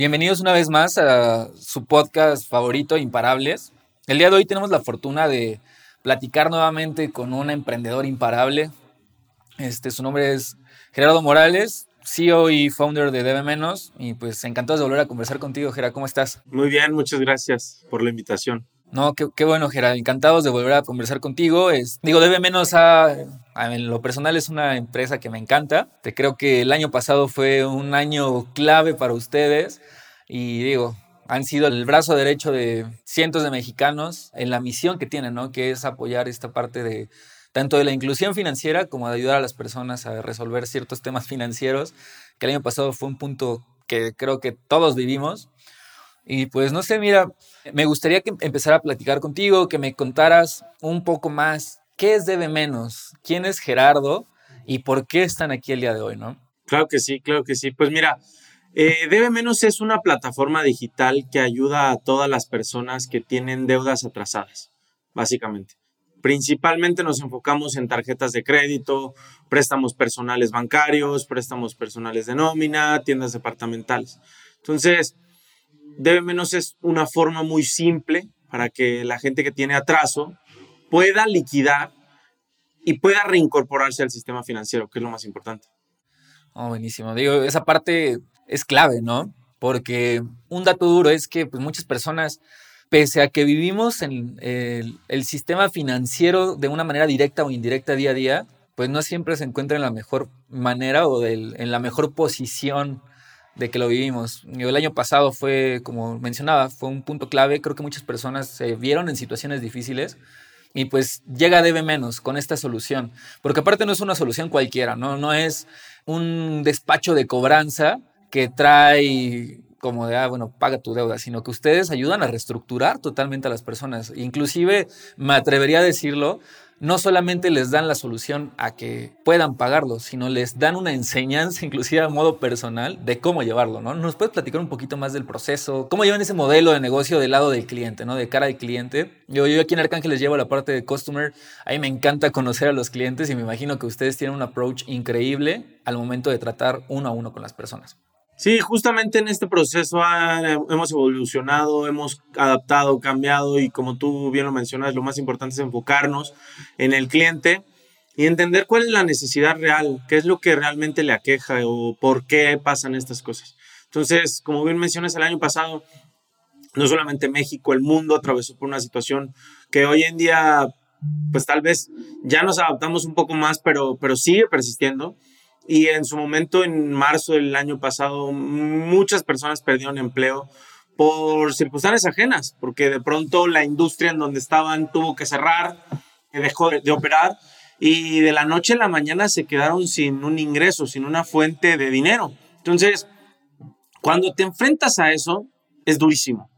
Bienvenidos una vez más a su podcast favorito, Imparables. El día de hoy tenemos la fortuna de platicar nuevamente con un emprendedor imparable. Este, su nombre es Gerardo Morales, CEO y founder de Debe Menos. Y pues encantado de volver a conversar contigo, Gerardo. ¿Cómo estás? Muy bien, muchas gracias por la invitación. No, qué, bueno, Gerardo. Encantados de volver a conversar contigo. Digo, Debe Menos a, a- en lo personal es una empresa que me encanta. Te creo que el año pasado fue un año clave para ustedes. Y digo, han sido el brazo derecho de cientos de mexicanos en la misión que tienen, ¿no? Que es apoyar esta parte de tanto de la inclusión financiera como de ayudar a las personas a resolver ciertos temas financieros, que el año pasado fue un punto que creo que todos vivimos. Y pues no sé, mira, me gustaría que empezara a platicar contigo, que me contaras un poco más qué es Debe Menos, quién es Gerardo y por qué están aquí el día de hoy, ¿no? Claro que sí, claro que sí. Pues mira, eh, Debe Menos es una plataforma digital que ayuda a todas las personas que tienen deudas atrasadas, básicamente. Principalmente nos enfocamos en tarjetas de crédito, préstamos personales bancarios, préstamos personales de nómina, tiendas departamentales. Entonces, Debe Menos es una forma muy simple para que la gente que tiene atraso pueda liquidar y pueda reincorporarse al sistema financiero, que es lo más importante. Oh, buenísimo. Digo, esa parte es clave, ¿no? Porque un dato duro es que pues, muchas personas, pese a que vivimos en el, sistema financiero de una manera directa o indirecta día a día, pues no siempre se encuentra en la mejor manera o en la mejor posición de que lo vivimos. Digo, El año pasado fue, como mencionaba, fue un punto clave. Creo que muchas personas se vieron en situaciones difíciles y pues llega Debe Menos con esta solución. Porque aparte no es una solución cualquiera, ¿no? No es un despacho de cobranza que trae como de, ah, bueno, paga tu deuda, sino que ustedes ayudan a reestructurar totalmente a las personas. Inclusive, me atrevería a decirlo, no solamente les dan la solución a que puedan pagarlo, sino les dan una enseñanza, inclusive a modo personal, de cómo llevarlo, ¿no? ¿Nos puedes platicar un poquito más del proceso? ¿Cómo llevan ese modelo de negocio del lado del cliente, ¿no? De cara al cliente. Yo, aquí en Arcángeles llevo la parte de customer. A mí me encanta conocer a los clientes y me imagino que ustedes tienen un approach increíble al momento de tratar uno a uno con las personas. Sí, justamente en este proceso hemos evolucionado, hemos adaptado, cambiado y como tú bien lo mencionas, lo más importante es enfocarnos en el cliente y entender cuál es la necesidad real, qué es lo que realmente le aqueja o por qué pasan estas cosas. Entonces, como bien mencionas, el año pasado, no solamente México, el mundo atravesó por una situación que hoy en día, pues tal vez ya nos adaptamos un poco más, pero, pero sigue persistiendo. Y en su momento, en marzo del año pasado, muchas personas perdieron empleo por circunstancias ajenas, porque de pronto la industria en donde estaban tuvo que cerrar, dejó de, de operar y de la noche a la mañana se quedaron sin un ingreso, sin una fuente de dinero. Entonces, cuando te enfrentas a eso, es durísimo.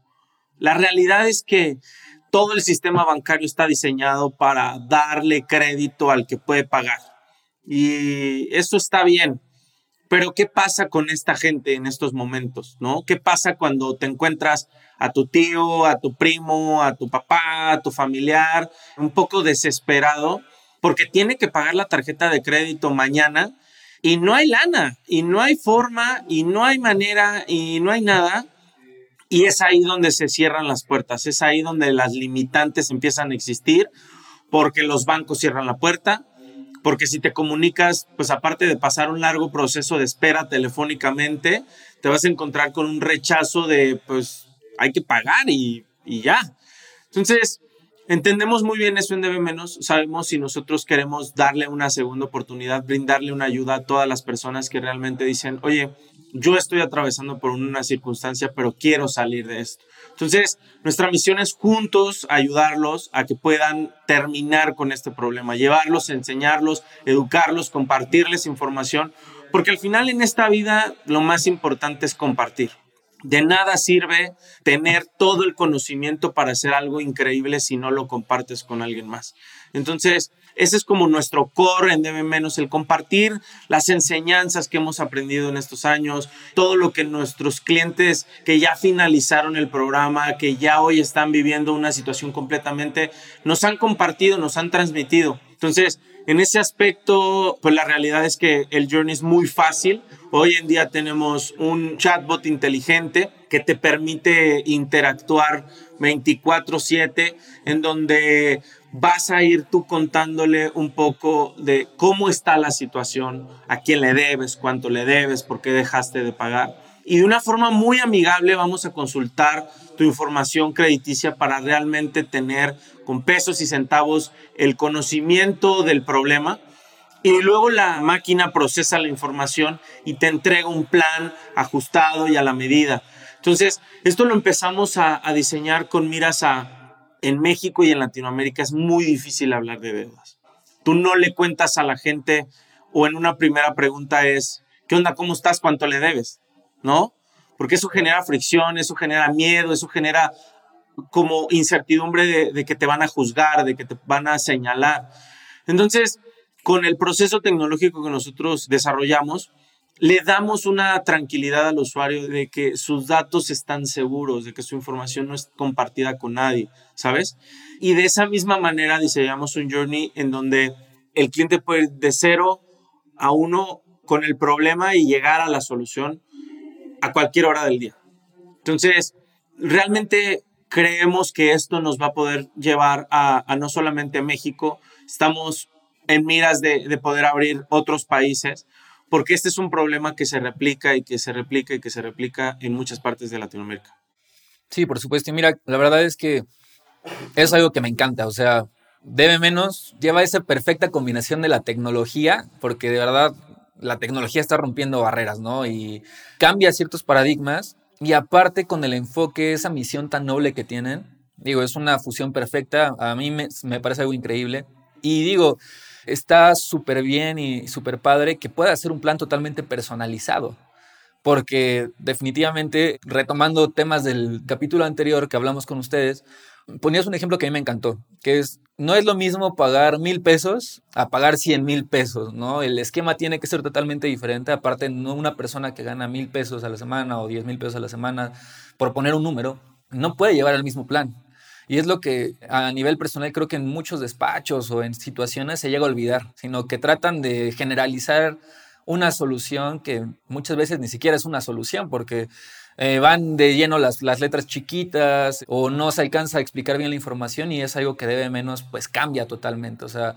La realidad es que todo el sistema bancario está diseñado para darle crédito al que puede pagar. Y eso está bien. Pero ¿qué pasa con esta gente en estos momentos? ¿No? ¿Qué pasa cuando te encuentras a tu tío, a tu primo, a tu papá, a tu familiar, un poco desesperado porque tiene que pagar la tarjeta de crédito mañana y no hay lana, y no hay forma, y no hay manera, y no hay nada? Y es ahí donde se cierran las puertas, es ahí donde las limitantes empiezan a existir, porque los bancos cierran la puerta, porque si te comunicas, pues aparte de pasar un largo proceso de espera telefónicamente, te vas a encontrar con un rechazo de, pues hay que pagar y, y ya. Entonces, entendemos muy bien eso en Debe Menos, sabemos si nosotros queremos darle una segunda oportunidad, brindarle una ayuda a todas las personas que realmente dicen, oye, yo estoy atravesando por una circunstancia, pero quiero salir de esto. Entonces, nuestra misión es juntos ayudarlos a que puedan terminar con este problema, llevarlos, enseñarlos, educarlos, compartirles información, porque al final en esta vida lo más importante es compartir. De nada sirve tener todo el conocimiento para hacer algo increíble si no lo compartes con alguien más. Entonces, ese es como nuestro core en Debe Menos, el compartir las enseñanzas que hemos aprendido en estos años, todo lo que nuestros clientes que ya finalizaron el programa, que ya hoy están viviendo una situación completamente, nos han compartido, nos han transmitido. Entonces, en ese aspecto, pues la realidad es que el journey es muy fácil. Hoy en día tenemos un chatbot inteligente que te permite interactuar 24/7, en donde vas a ir tú contándole un poco de cómo está la situación, a quién le debes, cuánto le debes, por qué dejaste de pagar. Y de una forma muy amigable vamos a consultar tu información crediticia para realmente tener con pesos y centavos el conocimiento del problema. Y luego la máquina procesa la información y te entrega un plan ajustado y a la medida. Entonces, esto lo empezamos a, diseñar con miras a en México y en Latinoamérica es muy difícil hablar de deudas. Tú no le cuentas a la gente o en una primera pregunta es, ¿qué onda? ¿Cómo estás? ¿Cuánto le debes? ¿No? Porque eso genera fricción, eso genera miedo, eso genera como incertidumbre de que te van a juzgar, de que te van a señalar. Entonces, con el proceso tecnológico que nosotros desarrollamos, le damos una tranquilidad al usuario de que sus datos están seguros, de que su información no es compartida con nadie, ¿sabes? Y de esa misma manera diseñamos un journey en donde el cliente puede ir de cero a uno con el problema y llegar a la solución a cualquier hora del día. Entonces, realmente creemos que esto nos va a poder llevar a, no solamente México, estamos en miras de, de poder abrir otros países porque este es un problema que se replica y que se replica y que se replica en muchas partes de Latinoamérica. Sí, por supuesto. Y mira, la verdad es que es algo que me encanta. O sea, debe menos, lleva esa perfecta combinación de la tecnología, porque de verdad la tecnología está rompiendo barreras, ¿no? Y cambia ciertos paradigmas. Y aparte con el enfoque, esa misión tan noble que tienen, digo, es una fusión perfecta. A mí me, me parece algo increíble. Y digo, está súper bien y súper padre que pueda hacer un plan totalmente personalizado. Porque definitivamente, retomando temas del capítulo anterior que hablamos con ustedes, ponías un ejemplo que a mí me encantó, que es, no es lo mismo pagar mil pesos a pagar cien mil pesos, ¿no? El esquema tiene que ser totalmente diferente. Aparte, no una persona que gana mil pesos a la semana o diez mil pesos a la semana, por poner un número, no puede llevar el mismo plan. Y es lo que a nivel personal creo que en muchos despachos o en situaciones se llega a olvidar, sino que tratan de generalizar una solución que muchas veces ni siquiera es una solución porque eh, van de lleno las, las, letras chiquitas o no se alcanza a explicar bien la información y es algo que debe menos, pues cambia totalmente, o sea,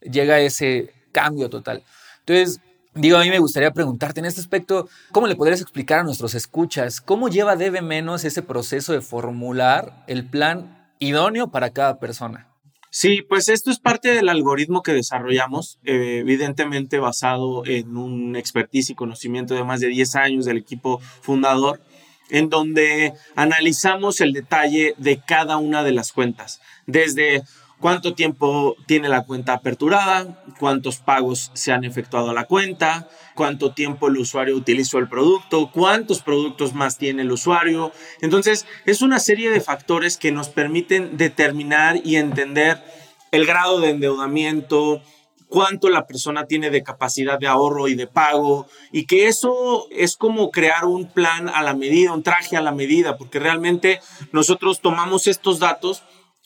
llega ese cambio total. Entonces, Digo, a mí me gustaría preguntarte en este aspecto, ¿cómo le podrías explicar a nuestros escuchas cómo lleva debe menos ese proceso de formular el plan idóneo para cada persona. Sí, pues esto es parte del algoritmo que desarrollamos, eh, evidentemente basado en un expertise y conocimiento de más de 10 años del equipo fundador, en donde analizamos el detalle de cada una de las cuentas, desde cuánto tiempo tiene la cuenta aperturada, cuántos pagos se han efectuado a la cuenta, cuánto tiempo el usuario utilizó el producto, cuántos productos más tiene el usuario. Entonces, es una serie de factores que nos permiten determinar y entender el grado de endeudamiento, cuánto la persona tiene de capacidad de ahorro y de pago, y que eso es como crear un plan a la medida, un traje a la medida, porque realmente nosotros tomamos estos datos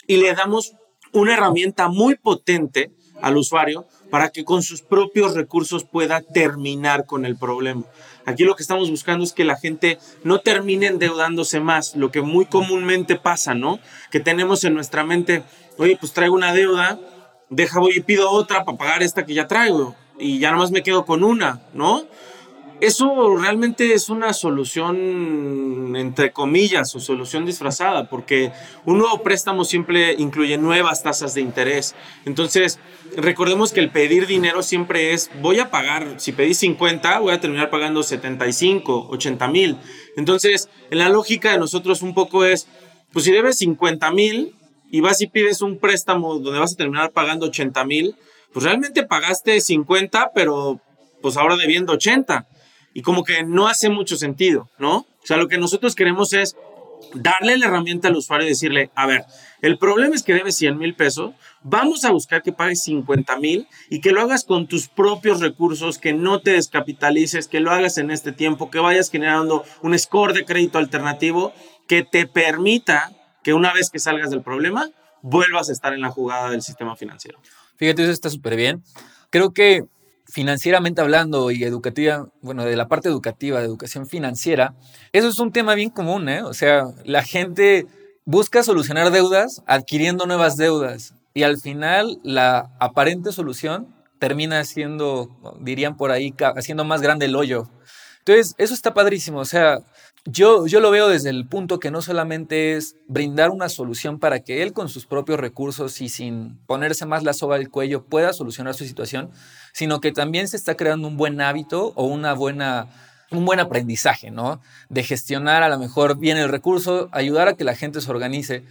y le damos una herramienta muy potente al usuario para que con sus propios recursos pueda terminar con el problema. Aquí lo que estamos buscando es que la gente no termine endeudándose más, lo que muy comúnmente pasa, ¿no? Que tenemos en nuestra mente, oye, pues traigo una deuda, deja voy y pido otra para pagar esta que ya traigo y ya nomás me quedo con una, ¿no? Eso realmente es una solución, entre comillas, o solución disfrazada, porque un nuevo préstamo siempre incluye nuevas tasas de interés. Entonces, recordemos que el pedir dinero siempre es, voy a pagar, si pedí 50, voy a terminar pagando 75, 80 mil. Entonces, en la lógica de nosotros un poco es, pues si debes 50 mil y vas y pides un préstamo donde vas a terminar pagando 80 mil, pues realmente pagaste 50, pero pues ahora debiendo 80 y como que no hace mucho sentido, ¿no? O sea, lo que nosotros queremos es darle la herramienta al usuario y decirle, a ver, el problema es que debes 100 mil pesos, vamos a buscar que pagues 50 mil y que lo hagas con tus propios recursos, que no te descapitalices, que lo hagas en este tiempo, que vayas generando un score de crédito alternativo que te permita que una vez que salgas del problema, vuelvas a estar en la jugada del sistema financiero. Fíjate, eso está súper bien. Creo que financieramente hablando y educativa, bueno, de la parte educativa, de educación financiera, eso es un tema bien común, ¿eh? O sea, la gente busca solucionar deudas adquiriendo nuevas deudas y al final la aparente solución termina siendo, dirían por ahí, haciendo más grande el hoyo. Entonces, eso está padrísimo, o sea, yo, yo lo veo desde el punto que no solamente es brindar una solución para que él con sus propios recursos y sin ponerse más la soga al cuello pueda solucionar su situación, sino que también se está creando un buen hábito o una buena, un buen aprendizaje, ¿no? De gestionar a lo mejor bien el recurso, ayudar a que la gente se organice.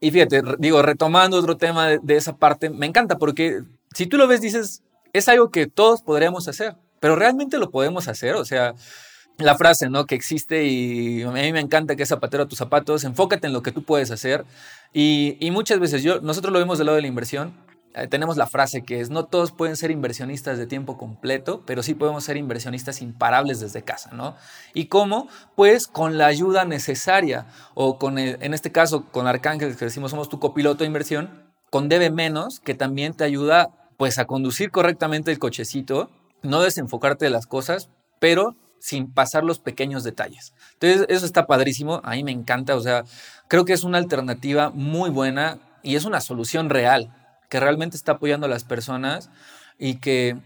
Y fíjate, digo, retomando otro tema de, de esa parte, me encanta porque si tú lo ves, dices, es algo que todos podríamos hacer, pero realmente lo podemos hacer, o sea la frase, ¿no? Que existe y a mí me encanta que es zapatero a tus zapatos, enfócate en lo que tú puedes hacer. Y, muchas veces yo, nosotros lo vemos del lado de la inversión, eh, tenemos la frase que es, no todos pueden ser inversionistas de tiempo completo, pero sí podemos ser inversionistas imparables desde casa, ¿no? ¿Y cómo? Pues con la ayuda necesaria, o con, en este caso, con Arcángel, que decimos somos tu copiloto de inversión, con Debe Menos, que también te ayuda pues a conducir correctamente el cochecito, no desenfocarte de las cosas, pero sin pasar los pequeños detalles. Entonces, eso está padrísimo, a mí me encanta, o sea, creo que es una alternativa muy buena y es una solución real, que realmente está apoyando a las personas y que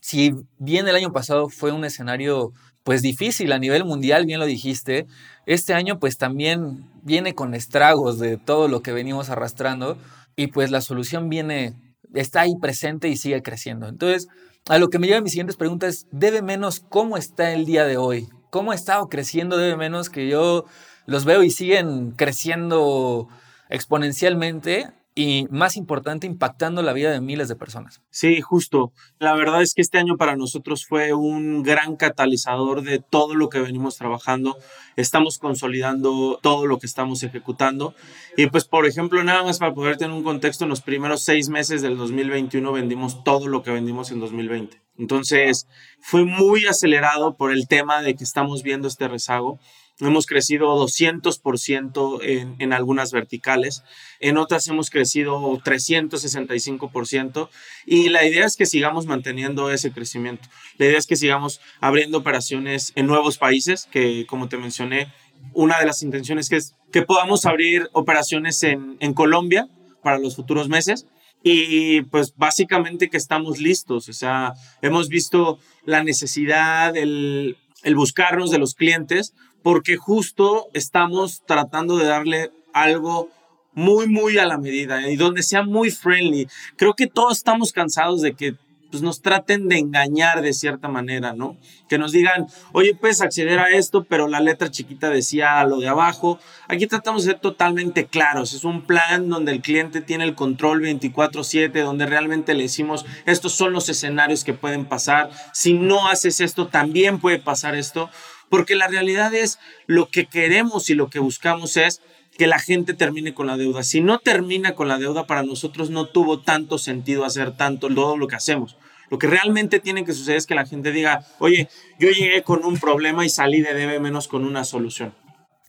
si bien el año pasado fue un escenario pues difícil a nivel mundial, bien lo dijiste, este año pues también viene con estragos de todo lo que venimos arrastrando y pues la solución viene, está ahí presente y sigue creciendo. Entonces, a lo que me lleva mis siguientes preguntas, debe menos cómo está el día de hoy, cómo ha estado creciendo debe menos que yo los veo y siguen creciendo exponencialmente y más importante, impactando la vida de miles de personas. Sí, justo. La verdad es que este año para nosotros fue un gran catalizador de todo lo que venimos trabajando. Estamos consolidando todo lo que estamos ejecutando. Y pues, por ejemplo, nada más para poder tener un contexto, en los primeros seis meses del 2021 vendimos todo lo que vendimos en 2020. Entonces, fue muy acelerado por el tema de que estamos viendo este rezago. Hemos crecido 200% en, en algunas verticales, en otras hemos crecido 365% y la idea es que sigamos manteniendo ese crecimiento. La idea es que sigamos abriendo operaciones en nuevos países, que como te mencioné, una de las intenciones que es que podamos abrir operaciones en, en Colombia para los futuros meses y pues básicamente que estamos listos, o sea, hemos visto la necesidad, el, el buscarnos de los clientes porque justo estamos tratando de darle algo muy, muy a la medida y donde sea muy friendly. Creo que todos estamos cansados de que pues, nos traten de engañar de cierta manera, ¿no? Que nos digan, oye, puedes acceder a esto, pero la letra chiquita decía lo de abajo. Aquí tratamos de ser totalmente claros. Es un plan donde el cliente tiene el control 24/7, donde realmente le decimos, estos son los escenarios que pueden pasar. Si no haces esto, también puede pasar esto porque la realidad es lo que queremos y lo que buscamos es que la gente termine con la deuda. Si no termina con la deuda, para nosotros no tuvo tanto sentido hacer tanto todo lo que hacemos. Lo que realmente tiene que suceder es que la gente diga, oye, yo llegué con un problema y salí de debe menos con una solución.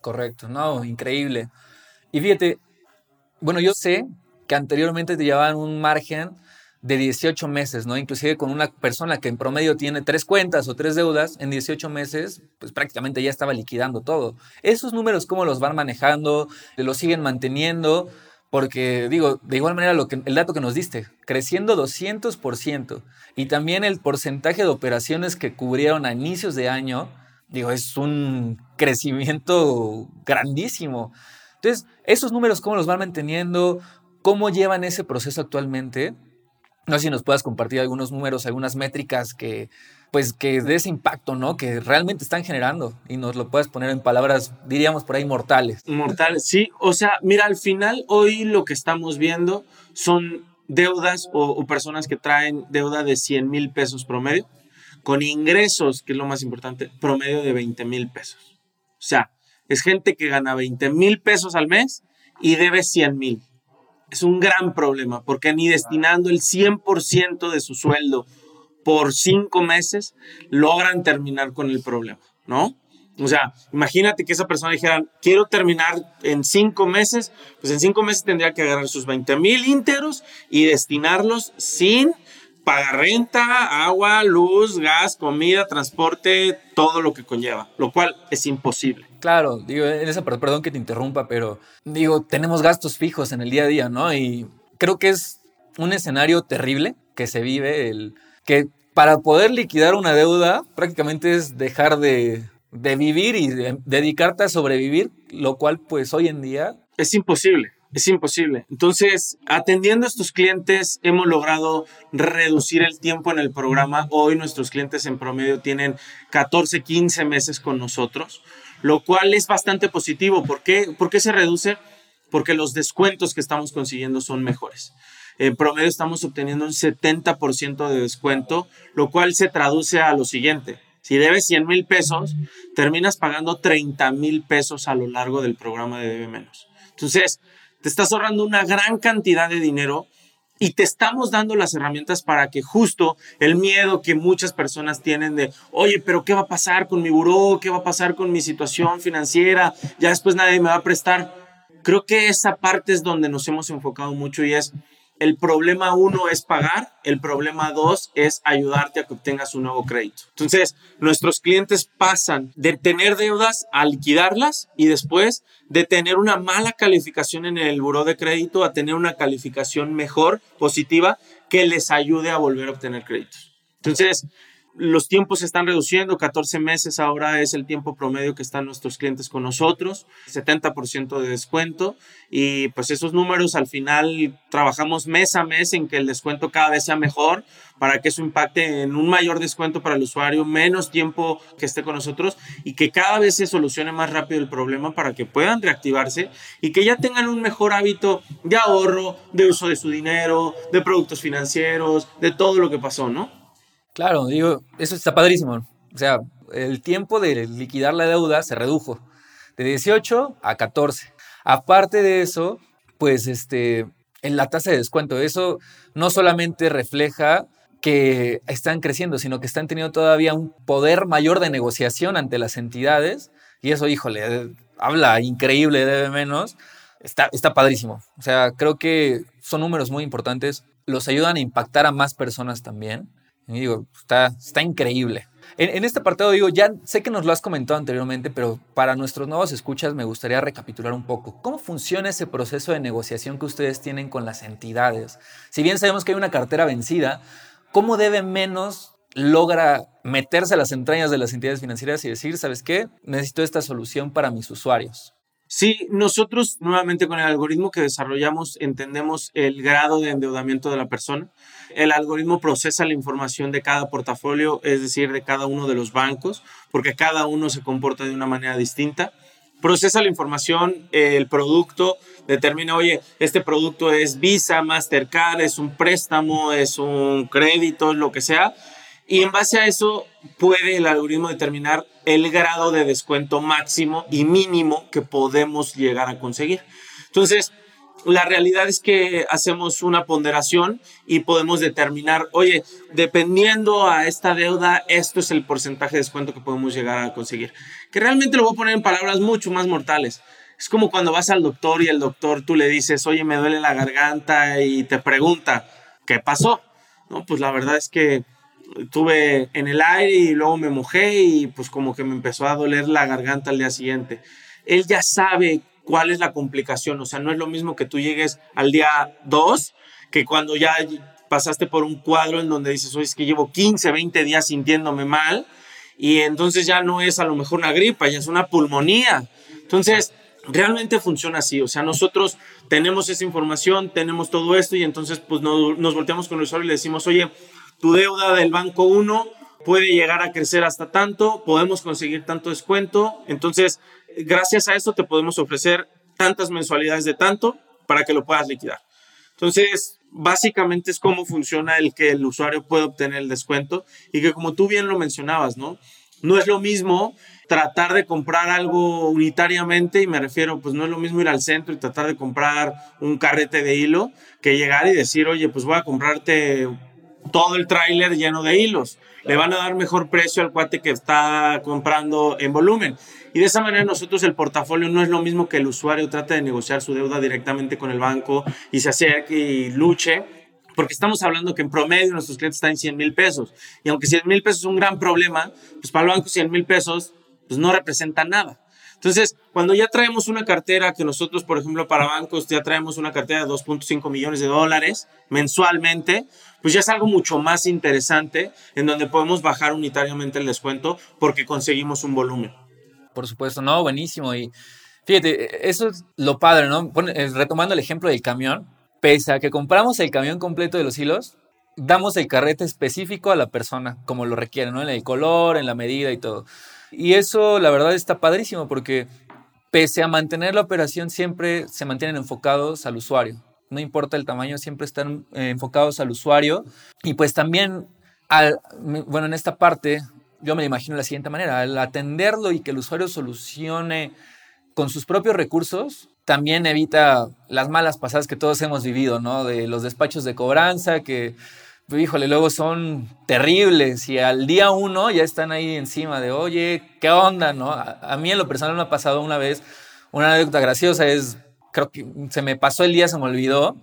Correcto, no, increíble. Y fíjate, bueno, yo sé que anteriormente te llevaban un margen de 18 meses, ¿no? Inclusive con una persona que en promedio tiene tres cuentas o tres deudas, en 18 meses, pues prácticamente ya estaba liquidando todo. Esos números, ¿cómo los van manejando? ¿Los siguen manteniendo? Porque digo, de igual manera el dato que nos diste, creciendo 200% y también el porcentaje de operaciones que cubrieron a inicios de año, digo, es un crecimiento grandísimo. Entonces, esos números, ¿cómo los van manteniendo? ¿Cómo llevan ese proceso actualmente? No sé si nos puedas compartir algunos números, algunas métricas que, pues, que de ese impacto, ¿no? Que realmente están generando y nos lo puedes poner en palabras, diríamos por ahí, mortales. Mortales, sí. O sea, mira, al final hoy lo que estamos viendo son deudas o, personas que traen deuda de 100 mil pesos promedio, con ingresos, que es lo más importante, promedio de 20 mil pesos. O sea, es gente que gana 20 mil pesos al mes y debe 100 mil. Es un gran problema porque ni destinando el 100% de su sueldo por cinco meses logran terminar con el problema, ¿no? O sea, imagínate que esa persona dijera, quiero terminar en cinco meses, pues en cinco meses tendría que agarrar sus 20 mil íntegros y destinarlos sin pagar renta, agua, luz, gas, comida, transporte, todo lo que conlleva, lo cual es imposible. Claro, digo, en esa perdón que te interrumpa, pero digo, tenemos gastos fijos en el día a día, ¿no? Y creo que es un escenario terrible que se vive, que para poder liquidar una deuda prácticamente es dejar de, de vivir y de dedicarte a sobrevivir, lo cual pues hoy en día... Es imposible. Es imposible. Entonces, atendiendo a estos clientes, hemos logrado reducir el tiempo en el programa. Hoy nuestros clientes en promedio tienen 14, 15 meses con nosotros, lo cual es bastante positivo. ¿Por qué, ¿Por qué se reduce? Porque los descuentos que estamos consiguiendo son mejores. En promedio estamos obteniendo un 70% de descuento, lo cual se traduce a lo siguiente. Si debes 100 mil pesos, terminas pagando 30 mil pesos a lo largo del programa de Debe Menos. Entonces, te estás ahorrando una gran cantidad de dinero y te estamos dando las herramientas para que justo el miedo que muchas personas tienen de, oye, pero ¿qué va a pasar con mi buró? ¿Qué va a pasar con mi situación financiera? Ya después nadie me va a prestar. Creo que esa parte es donde nos hemos enfocado mucho y es, el problema uno es pagar, el problema dos es ayudarte a que obtengas un nuevo crédito. Entonces, nuestros clientes pasan de tener deudas a liquidarlas y después de tener una mala calificación en el buró de crédito a tener una calificación mejor, positiva, que les ayude a volver a obtener créditos. Entonces, los tiempos se están reduciendo, 14 meses ahora es el tiempo promedio que están nuestros clientes con nosotros, 70% de descuento y pues esos números al final trabajamos mes a mes en que el descuento cada vez sea mejor para que eso impacte en un mayor descuento para el usuario, menos tiempo que esté con nosotros y que cada vez se solucione más rápido el problema para que puedan reactivarse y que ya tengan un mejor hábito de ahorro, de uso de su dinero, de productos financieros, de todo lo que pasó, ¿no? Claro, digo, eso está padrísimo. O sea, el tiempo de liquidar la deuda se redujo de 18 a 14. Aparte de eso, pues este, en la tasa de descuento, eso no solamente refleja que están creciendo, sino que están teniendo todavía un poder mayor de negociación ante las entidades. Y eso, híjole, habla increíble, debe menos. Está, está padrísimo. O sea, creo que son números muy importantes. Los ayudan a impactar a más personas también. Digo, está, está increíble. En, este apartado digo, ya sé que nos lo has comentado anteriormente, pero para nuestros nuevos escuchas me gustaría recapitular un poco. ¿Cómo funciona ese proceso de negociación que ustedes tienen con las entidades? Si bien sabemos que hay una cartera vencida, ¿cómo debe menos logra meterse a las entrañas de las entidades financieras y decir, ¿sabes qué? Necesito esta solución para mis usuarios. Sí, nosotros nuevamente con el algoritmo que desarrollamos entendemos el grado de endeudamiento de la persona. El algoritmo procesa la información de cada portafolio, es decir, de cada uno de los bancos, porque cada uno se comporta de una manera distinta. Procesa la información, el producto, determina, oye, este producto es Visa, Mastercard, es un préstamo, es un crédito, lo que sea. Y en base a eso puede el algoritmo determinar el grado de descuento máximo y mínimo que podemos llegar a conseguir. Entonces, la realidad es que hacemos una ponderación y podemos determinar, oye, dependiendo a esta deuda, esto es el porcentaje de descuento que podemos llegar a conseguir. Que realmente lo voy a poner en palabras mucho más mortales. Es como cuando vas al doctor y el doctor tú le dices, oye, me duele la garganta y te pregunta, ¿qué pasó? No, pues la verdad es que tuve en el aire y luego me mojé y pues como que me empezó a doler la garganta al día siguiente. Él ya sabe cuál es la complicación, o sea, no es lo mismo que tú llegues al día 2 que cuando ya pasaste por un cuadro en donde dices, oye, es que llevo 15, 20 días sintiéndome mal y entonces ya no es a lo mejor una gripa, ya es una pulmonía. Entonces, realmente funciona así, o sea, nosotros tenemos esa información, tenemos todo esto y entonces pues nos volteamos con el usuario y le decimos, oye, tu deuda del banco 1 puede llegar a crecer hasta tanto, podemos conseguir tanto descuento, entonces gracias a esto te podemos ofrecer tantas mensualidades de tanto para que lo puedas liquidar. Entonces, básicamente es cómo funciona el que el usuario puede obtener el descuento y que como tú bien lo mencionabas, ¿no? No es lo mismo tratar de comprar algo unitariamente y me refiero, pues no es lo mismo ir al centro y tratar de comprar un carrete de hilo que llegar y decir, oye, pues voy a comprarte todo el tráiler lleno de hilos. Le van a dar mejor precio al cuate que está comprando en volumen. Y de esa manera nosotros el portafolio no es lo mismo que el usuario trate de negociar su deuda directamente con el banco y se acerque y luche, porque estamos hablando que en promedio nuestros clientes están en 100 mil pesos. Y aunque 100 mil pesos es un gran problema, pues para el banco 100 mil pesos pues no representa nada. Entonces, cuando ya traemos una cartera que nosotros, por ejemplo, para bancos, ya traemos una cartera de 2.5 millones de dólares mensualmente, pues ya es algo mucho más interesante en donde podemos bajar unitariamente el descuento porque conseguimos un volumen. Por supuesto, no, buenísimo. Y fíjate, eso es lo padre, ¿no? Eh, retomando el ejemplo del camión, pese a que compramos el camión completo de los hilos, damos el carrete específico a la persona, como lo requiere, ¿no? En el color, en la medida y todo. Y eso, la verdad, está padrísimo porque pese a mantener la operación, siempre se mantienen enfocados al usuario. No importa el tamaño, siempre están eh, enfocados al usuario. Y pues también, al, bueno, en esta parte, yo me lo imagino de la siguiente manera, al atenderlo y que el usuario solucione con sus propios recursos, también evita las malas pasadas que todos hemos vivido, ¿no? De los despachos de cobranza, que híjole, luego son terribles y al día uno ya están ahí encima de, oye, ¿qué onda? ¿no? A, mí en lo personal me ha pasado una vez, una anécdota graciosa es, creo que se me pasó el día, se me olvidó,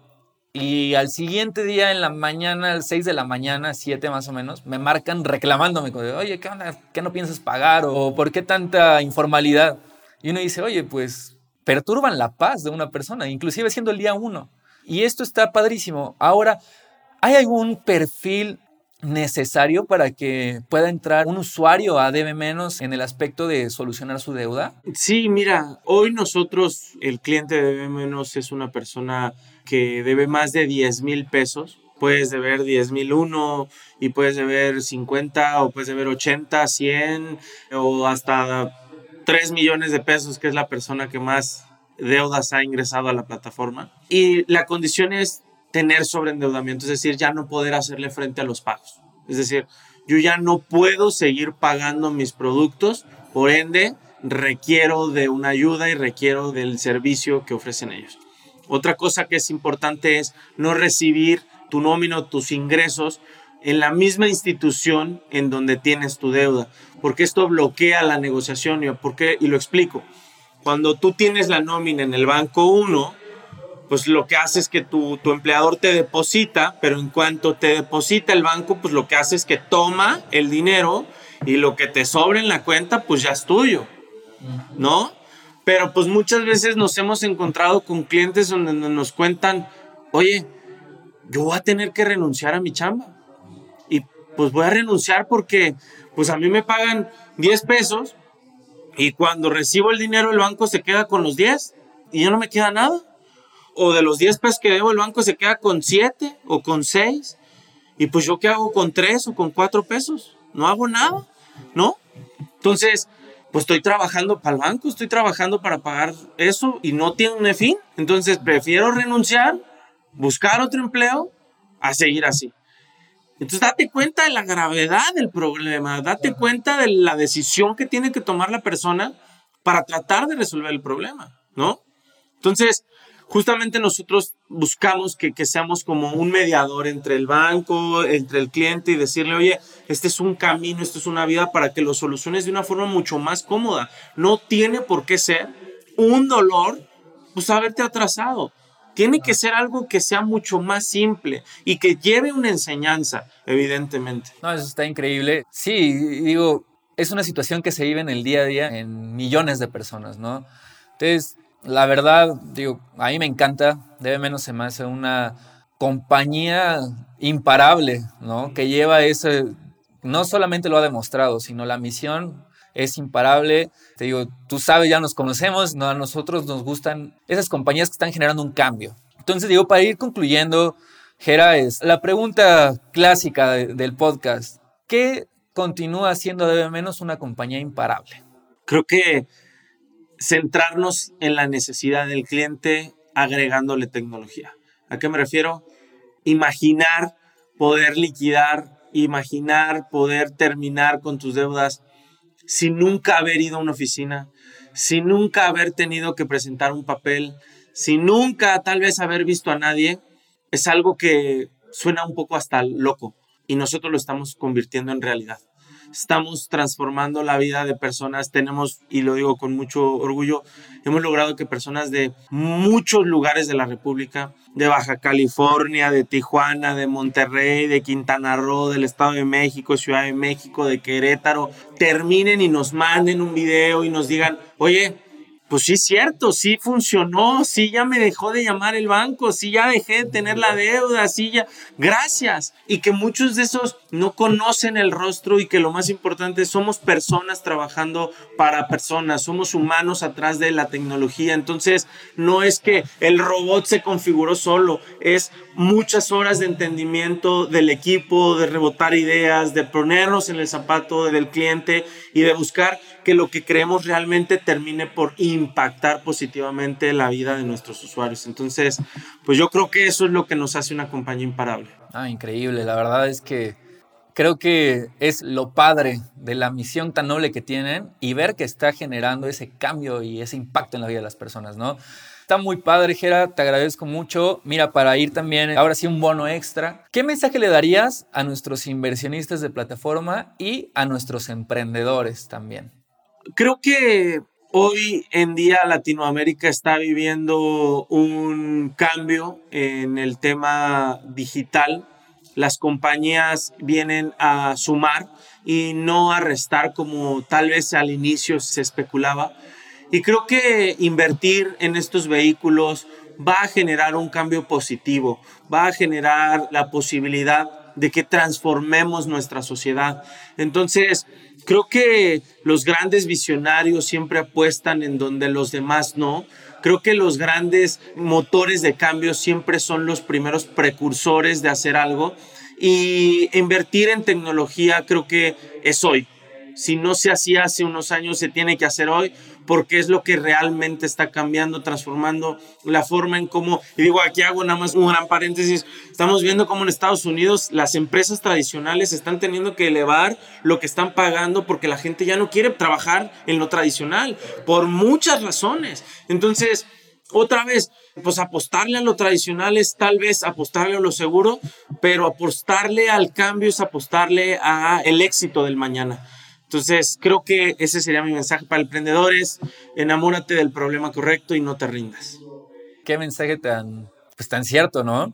y al siguiente día en la mañana, al 6 de la mañana, 7 más o menos, me marcan reclamándome, oye, ¿qué onda? ¿Qué no piensas pagar? ¿O por qué tanta informalidad? Y uno dice, oye, pues perturban la paz de una persona, inclusive siendo el día uno. Y esto está padrísimo. Ahora, ¿Hay algún perfil necesario para que pueda entrar un usuario a debe menos en el aspecto de solucionar su deuda? Sí, mira, hoy nosotros, el cliente de debe menos es una persona que debe más de 10 mil pesos. Puedes deber 10 mil uno y puedes deber 50 o puedes deber 80, 100 o hasta 3 millones de pesos, que es la persona que más deudas ha ingresado a la plataforma. Y la condición es tener sobreendeudamiento, es decir, ya no poder hacerle frente a los pagos. Es decir, yo ya no puedo seguir pagando mis productos, por ende, requiero de una ayuda y requiero del servicio que ofrecen ellos. Otra cosa que es importante es no recibir tu nómina o tus ingresos en la misma institución en donde tienes tu deuda, porque esto bloquea la negociación. ¿Y, por qué? y lo explico. Cuando tú tienes la nómina en el banco 1, pues lo que hace es que tu, empleador te deposita, pero en cuanto te deposita el banco, pues lo que hace es que toma el dinero y lo que te sobra en la cuenta, pues ya es tuyo, ¿no? Pero pues muchas veces nos hemos encontrado con clientes donde nos cuentan, oye, yo voy a tener que renunciar a mi chamba. Y pues voy a renunciar porque pues a mí me pagan 10 pesos y cuando recibo el dinero el banco se queda con los 10 y ya no me queda nada o de los 10 pesos que debo el banco se queda con 7 o con 6. Y pues yo qué hago con 3 o con 4 pesos? No hago nada, ¿no? Entonces, pues estoy trabajando para el banco, estoy trabajando para pagar eso y no tiene fin. Entonces, prefiero renunciar, buscar otro empleo, a seguir así. Entonces, date cuenta de la gravedad del problema, date cuenta de la decisión que tiene que tomar la persona para tratar de resolver el problema, ¿no? Entonces, justamente nosotros buscamos que, seamos como un mediador entre el banco, entre el cliente y decirle, oye, este es un camino, esto es una vida para que lo soluciones de una forma mucho más cómoda. No tiene por qué ser un dolor, pues haberte atrasado. Tiene que ser algo que sea mucho más simple y que lleve una enseñanza, evidentemente. No, eso está increíble. Sí, digo, es una situación que se vive en el día a día en millones de personas, ¿no? Entonces, la verdad, digo, a mí me encanta, debe menos se me hace una compañía imparable, ¿no? Que lleva ese, no solamente lo ha demostrado, sino la misión es imparable. Te digo, tú sabes, ya nos conocemos, ¿no? a nosotros nos gustan esas compañías que están generando un cambio. Entonces, digo, para ir concluyendo, Gera, es la pregunta clásica del podcast. ¿Qué continúa siendo debe menos una compañía imparable? Creo que centrarnos en la necesidad del cliente agregándole tecnología. ¿A qué me refiero? Imaginar poder liquidar, imaginar poder terminar con tus deudas sin nunca haber ido a una oficina, sin nunca haber tenido que presentar un papel, sin nunca tal vez haber visto a nadie, es algo que suena un poco hasta loco y nosotros lo estamos convirtiendo en realidad estamos transformando la vida de personas. Tenemos, y lo digo con mucho orgullo, hemos logrado que personas de muchos lugares de la República, de Baja California, de Tijuana, de Monterrey, de Quintana Roo, del Estado de México, Ciudad de México, de Querétaro, terminen y nos manden un video y nos digan, oye, pues sí es cierto, sí funcionó, sí ya me dejó de llamar el banco, sí ya dejé de tener la deuda, sí ya, gracias. Y que muchos de esos no conocen el rostro y que lo más importante, somos personas trabajando para personas, somos humanos atrás de la tecnología. Entonces, no es que el robot se configuró solo, es muchas horas de entendimiento del equipo, de rebotar ideas, de ponernos en el zapato del cliente y de buscar que lo que creemos realmente termine por impactar positivamente la vida de nuestros usuarios. Entonces, pues yo creo que eso es lo que nos hace una compañía imparable. Ah, increíble. La verdad es que creo que es lo padre de la misión tan noble que tienen y ver que está generando ese cambio y ese impacto en la vida de las personas, ¿no? Está muy padre, Gera, te agradezco mucho. Mira, para ir también, ahora sí un bono extra. ¿Qué mensaje le darías a nuestros inversionistas de plataforma y a nuestros emprendedores también? Creo que hoy en día Latinoamérica está viviendo un cambio en el tema digital. Las compañías vienen a sumar y no a restar como tal vez al inicio se especulaba. Y creo que invertir en estos vehículos va a generar un cambio positivo, va a generar la posibilidad de que transformemos nuestra sociedad. Entonces, creo que los grandes visionarios siempre apuestan en donde los demás no. Creo que los grandes motores de cambio siempre son los primeros precursores de hacer algo. Y invertir en tecnología creo que es hoy. Si no se hacía hace unos años, se tiene que hacer hoy porque es lo que realmente está cambiando, transformando la forma en cómo, y digo, aquí hago nada más un gran paréntesis, estamos viendo cómo en Estados Unidos las empresas tradicionales están teniendo que elevar lo que están pagando porque la gente ya no quiere trabajar en lo tradicional, por muchas razones. Entonces, otra vez, pues apostarle a lo tradicional es tal vez apostarle a lo seguro, pero apostarle al cambio es apostarle a el éxito del mañana. Entonces, creo que ese sería mi mensaje para emprendedores. Enamórate del problema correcto y no te rindas. Qué mensaje tan, pues tan cierto, ¿no?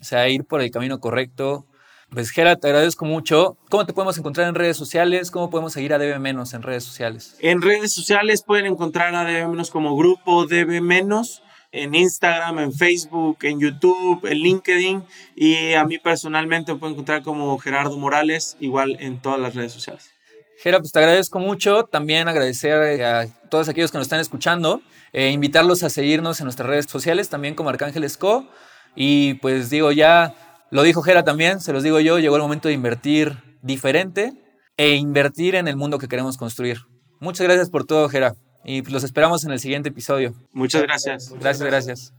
O sea, ir por el camino correcto. Pues, Gera, te agradezco mucho. ¿Cómo te podemos encontrar en redes sociales? ¿Cómo podemos seguir a DB Menos en redes sociales? En redes sociales pueden encontrar a DB Menos como grupo DB Menos en Instagram, en Facebook, en YouTube, en LinkedIn y a mí personalmente me pueden encontrar como Gerardo Morales, igual en todas las redes sociales. Gera, pues te agradezco mucho. También agradecer a todos aquellos que nos están escuchando. Eh, invitarlos a seguirnos en nuestras redes sociales, también como Arcángeles Co. Y pues digo, ya lo dijo Gera también, se los digo yo, llegó el momento de invertir diferente e invertir en el mundo que queremos construir. Muchas gracias por todo, Gera. Y pues los esperamos en el siguiente episodio. Muchas gracias. Gracias, gracias.